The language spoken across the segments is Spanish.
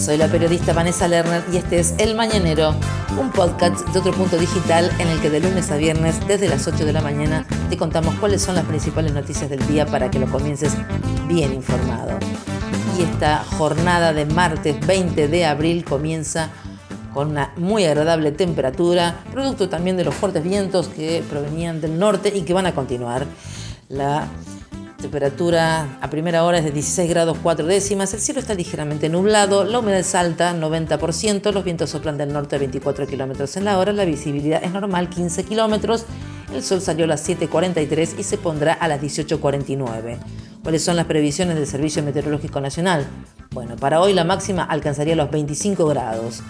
Soy la periodista Vanessa Lerner y este es El Mañanero, un podcast de otro punto digital en el que de lunes a viernes, desde las 8 de la mañana, te contamos cuáles son las principales noticias del día para que lo comiences bien informado. Y esta jornada de martes 20 de abril comienza con una muy agradable temperatura, producto también de los fuertes vientos que provenían del norte y que van a continuar. La Temperatura a primera hora es de 16 grados 4 décimas, el cielo está ligeramente nublado, la humedad es alta, 90%, los vientos soplan del norte a 24 kilómetros en la hora, la visibilidad es normal, 15 kilómetros, el sol salió a las 7.43 y se pondrá a las 18.49. ¿Cuáles son las previsiones del Servicio Meteorológico Nacional? Bueno, para hoy la máxima alcanzaría los 25 grados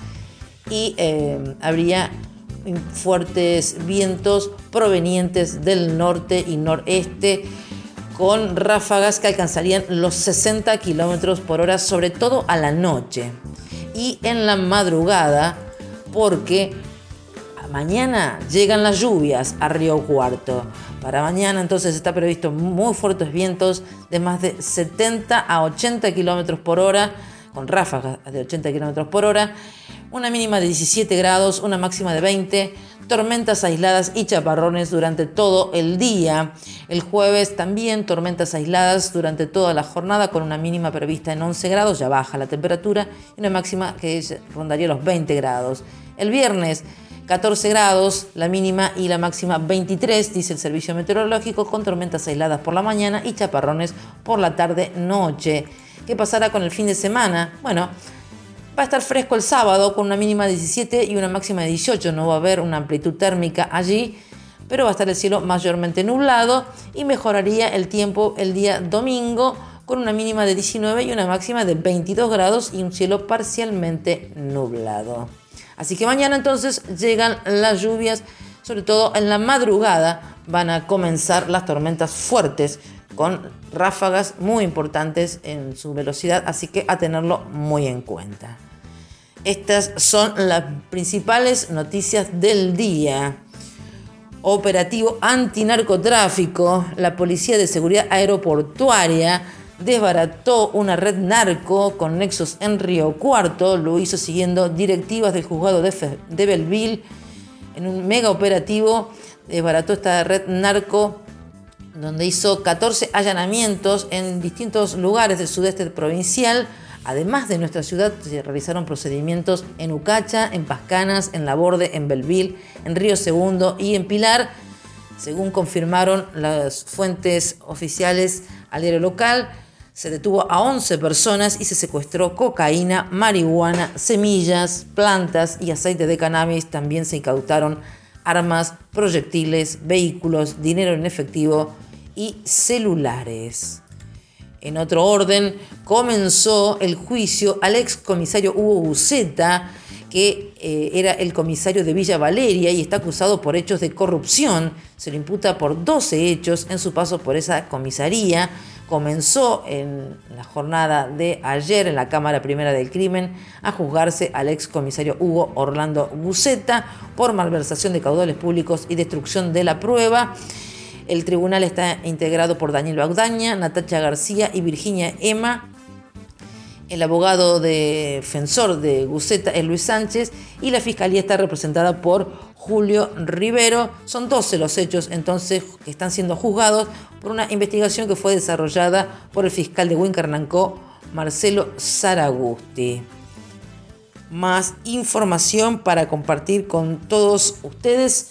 y eh, habría fuertes vientos provenientes del norte y noreste con ráfagas que alcanzarían los 60 kilómetros por hora, sobre todo a la noche y en la madrugada, porque mañana llegan las lluvias a Río Cuarto. Para mañana entonces está previsto muy fuertes vientos de más de 70 a 80 kilómetros por hora, con ráfagas de 80 kilómetros por hora, una mínima de 17 grados, una máxima de 20 tormentas aisladas y chaparrones durante todo el día. El jueves también tormentas aisladas durante toda la jornada con una mínima prevista en 11 grados, ya baja la temperatura, y una máxima que rondaría los 20 grados. El viernes 14 grados, la mínima y la máxima 23, dice el servicio meteorológico, con tormentas aisladas por la mañana y chaparrones por la tarde-noche. ¿Qué pasará con el fin de semana? Bueno, Va a estar fresco el sábado con una mínima de 17 y una máxima de 18. No va a haber una amplitud térmica allí, pero va a estar el cielo mayormente nublado y mejoraría el tiempo el día domingo con una mínima de 19 y una máxima de 22 grados y un cielo parcialmente nublado. Así que mañana entonces llegan las lluvias, sobre todo en la madrugada van a comenzar las tormentas fuertes con ráfagas muy importantes en su velocidad, así que a tenerlo muy en cuenta. Estas son las principales noticias del día. Operativo antinarcotráfico. La Policía de Seguridad Aeroportuaria desbarató una red narco con nexos en Río Cuarto. Lo hizo siguiendo directivas del juzgado de, Belleville. En un mega operativo desbarató esta red narco donde hizo 14 allanamientos en distintos lugares del sudeste provincial Además de nuestra ciudad, se realizaron procedimientos en Ucacha, en Pascanas, en Laborde, en Belville, en Río Segundo y en Pilar, según confirmaron las fuentes oficiales al diario local. Se detuvo a 11 personas y se secuestró cocaína, marihuana, semillas, plantas y aceite de cannabis. También se incautaron armas, proyectiles, vehículos, dinero en efectivo y celulares. En otro orden, comenzó el juicio al ex comisario Hugo Buceta, que eh, era el comisario de Villa Valeria y está acusado por hechos de corrupción. Se le imputa por 12 hechos en su paso por esa comisaría. Comenzó en la jornada de ayer en la Cámara Primera del Crimen a juzgarse al ex comisario Hugo Orlando Buceta por malversación de caudales públicos y destrucción de la prueba. El tribunal está integrado por Daniel Baudaña, Natacha García y Virginia Emma. El abogado defensor de Guceta es Luis Sánchez y la fiscalía está representada por Julio Rivero. Son 12 los hechos entonces que están siendo juzgados por una investigación que fue desarrollada por el fiscal de Huincarnancó, Marcelo Zaragusti. Más información para compartir con todos ustedes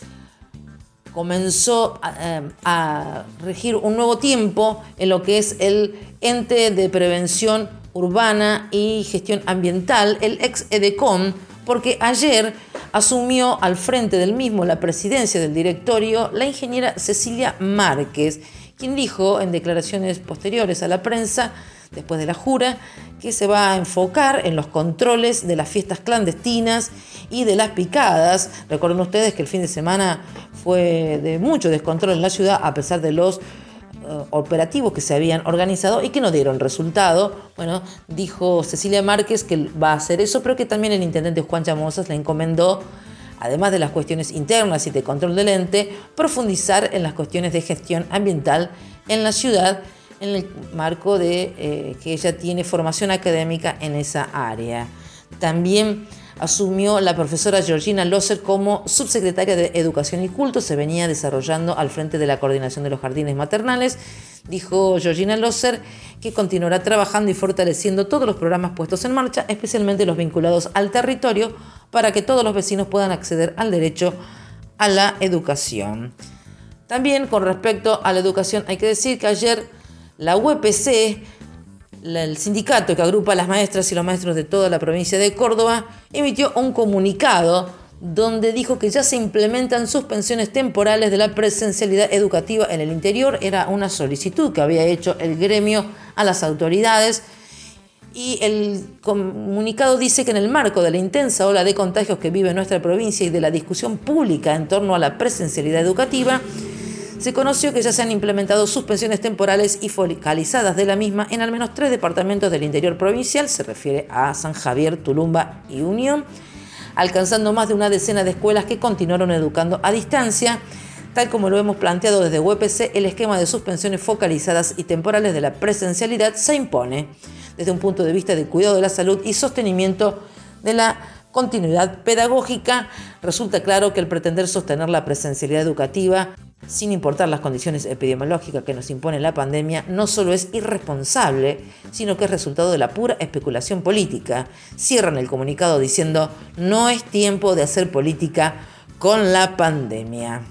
comenzó eh, a, regir un nuevo tiempo en lo que es el ente de prevención urbana y gestión ambiental, el ex EDECOM, porque ayer asumió al frente del mismo la presidencia del directorio la ingeniera Cecilia Márquez, quien dijo en declaraciones posteriores a la prensa después de la jura, que se va a enfocar en los controles de las fiestas clandestinas y de las picadas. Recuerden ustedes que el fin de semana fue de mucho descontrol en la ciudad a pesar de los eh, operativos que se habían organizado y que no dieron resultado. Bueno, dijo Cecilia Márquez que va a hacer eso, pero que también el intendente Juan Chamosas le encomendó, además de las cuestiones internas y de control del ente, profundizar en las cuestiones de gestión ambiental en la ciudad en el marco de eh, que ella tiene formación académica en esa área. También asumió la profesora Georgina Loser como subsecretaria de Educación y Culto, se venía desarrollando al frente de la coordinación de los jardines maternales. Dijo Georgina Loser que continuará trabajando y fortaleciendo todos los programas puestos en marcha, especialmente los vinculados al territorio, para que todos los vecinos puedan acceder al derecho a la educación. También con respecto a la educación hay que decir que ayer la UPC el sindicato que agrupa a las maestras y los maestros de toda la provincia de Córdoba emitió un comunicado donde dijo que ya se implementan suspensiones temporales de la presencialidad educativa en el interior. Era una solicitud que había hecho el gremio a las autoridades. Y el comunicado dice que en el marco de la intensa ola de contagios que vive nuestra provincia y de la discusión pública en torno a la presencialidad educativa, se conoció que ya se han implementado suspensiones temporales y focalizadas de la misma en al menos tres departamentos del interior provincial, se refiere a San Javier, Tulumba y Unión, alcanzando más de una decena de escuelas que continuaron educando a distancia. Tal como lo hemos planteado desde UPC, el esquema de suspensiones focalizadas y temporales de la presencialidad se impone desde un punto de vista de cuidado de la salud y sostenimiento de la continuidad pedagógica. Resulta claro que el pretender sostener la presencialidad educativa sin importar las condiciones epidemiológicas que nos impone la pandemia, no solo es irresponsable, sino que es resultado de la pura especulación política. Cierran el comunicado diciendo, no es tiempo de hacer política con la pandemia.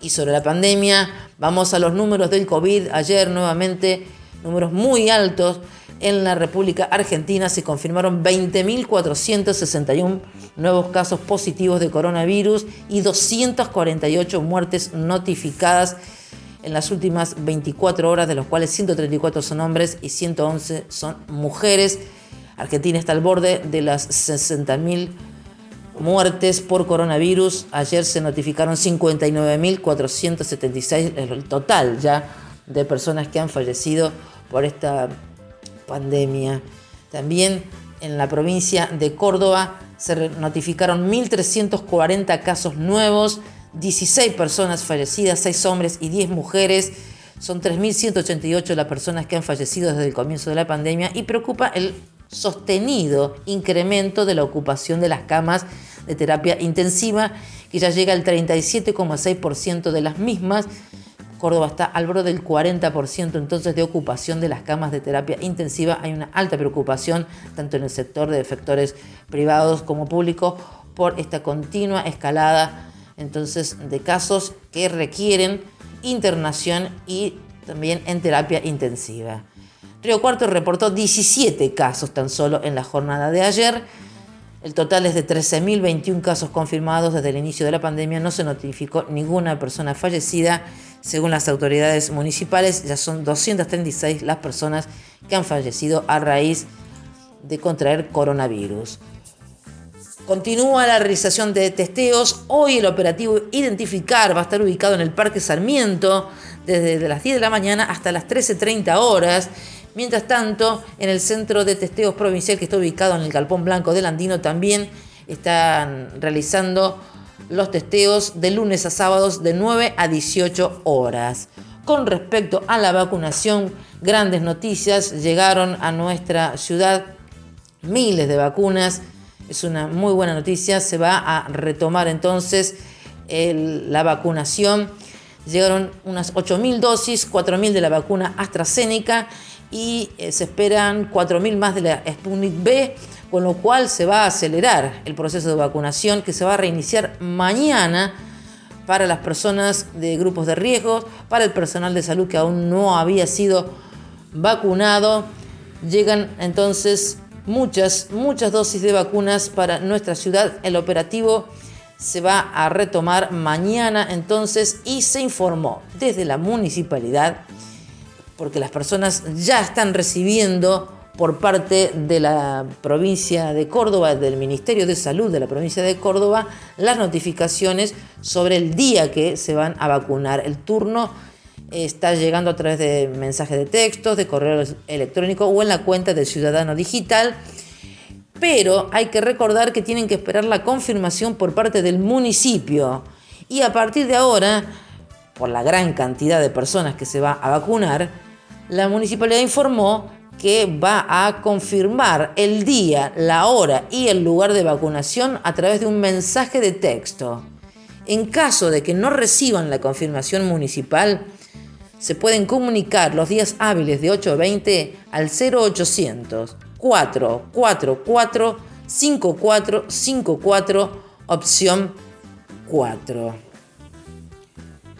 Y sobre la pandemia, vamos a los números del COVID. Ayer nuevamente, números muy altos en la República Argentina se confirmaron 20.461 nuevos casos positivos de coronavirus y 248 muertes notificadas en las últimas 24 horas, de los cuales 134 son hombres y 111 son mujeres. Argentina está al borde de las 60.000 muertes por coronavirus. Ayer se notificaron 59.476, el total ya de personas que han fallecido por esta pandemia. También en la provincia de Córdoba se notificaron 1.340 casos nuevos, 16 personas fallecidas, 6 hombres y 10 mujeres. Son 3.188 las personas que han fallecido desde el comienzo de la pandemia y preocupa el sostenido incremento de la ocupación de las camas de terapia intensiva, que ya llega al 37,6% de las mismas Córdoba está al borde del 40% entonces de ocupación de las camas de terapia intensiva. Hay una alta preocupación tanto en el sector de efectores privados como públicos por esta continua escalada entonces de casos que requieren internación y también en terapia intensiva. Río Cuarto reportó 17 casos tan solo en la jornada de ayer. El total es de 13.021 casos confirmados desde el inicio de la pandemia. No se notificó ninguna persona fallecida según las autoridades municipales, ya son 236 las personas que han fallecido a raíz de contraer coronavirus. Continúa la realización de testeos. Hoy el operativo Identificar va a estar ubicado en el Parque Sarmiento desde las 10 de la mañana hasta las 13.30 horas. Mientras tanto, en el centro de testeos provincial que está ubicado en el Galpón Blanco del Andino también están realizando los testeos de lunes a sábados de 9 a 18 horas. Con respecto a la vacunación, grandes noticias llegaron a nuestra ciudad, miles de vacunas. Es una muy buena noticia, se va a retomar entonces la vacunación. Llegaron unas 8.000 dosis, 4.000 de la vacuna AstraZeneca y eh, se esperan 4.000 más de la Sputnik B con lo cual se va a acelerar el proceso de vacunación que se va a reiniciar mañana para las personas de grupos de riesgo, para el personal de salud que aún no había sido vacunado. Llegan entonces muchas, muchas dosis de vacunas para nuestra ciudad. El operativo se va a retomar mañana entonces y se informó desde la municipalidad porque las personas ya están recibiendo por parte de la provincia de Córdoba, del Ministerio de Salud de la provincia de Córdoba, las notificaciones sobre el día que se van a vacunar. El turno está llegando a través de mensajes de textos, de correo electrónico o en la cuenta del Ciudadano Digital. Pero hay que recordar que tienen que esperar la confirmación por parte del municipio. Y a partir de ahora, por la gran cantidad de personas que se va a vacunar, la municipalidad informó que va a confirmar el día, la hora y el lugar de vacunación a través de un mensaje de texto. En caso de que no reciban la confirmación municipal, se pueden comunicar los días hábiles de 8 a 20 al 0800 444 5454 opción 4.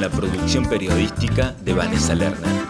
la producción periodística de Vanessa Lerner.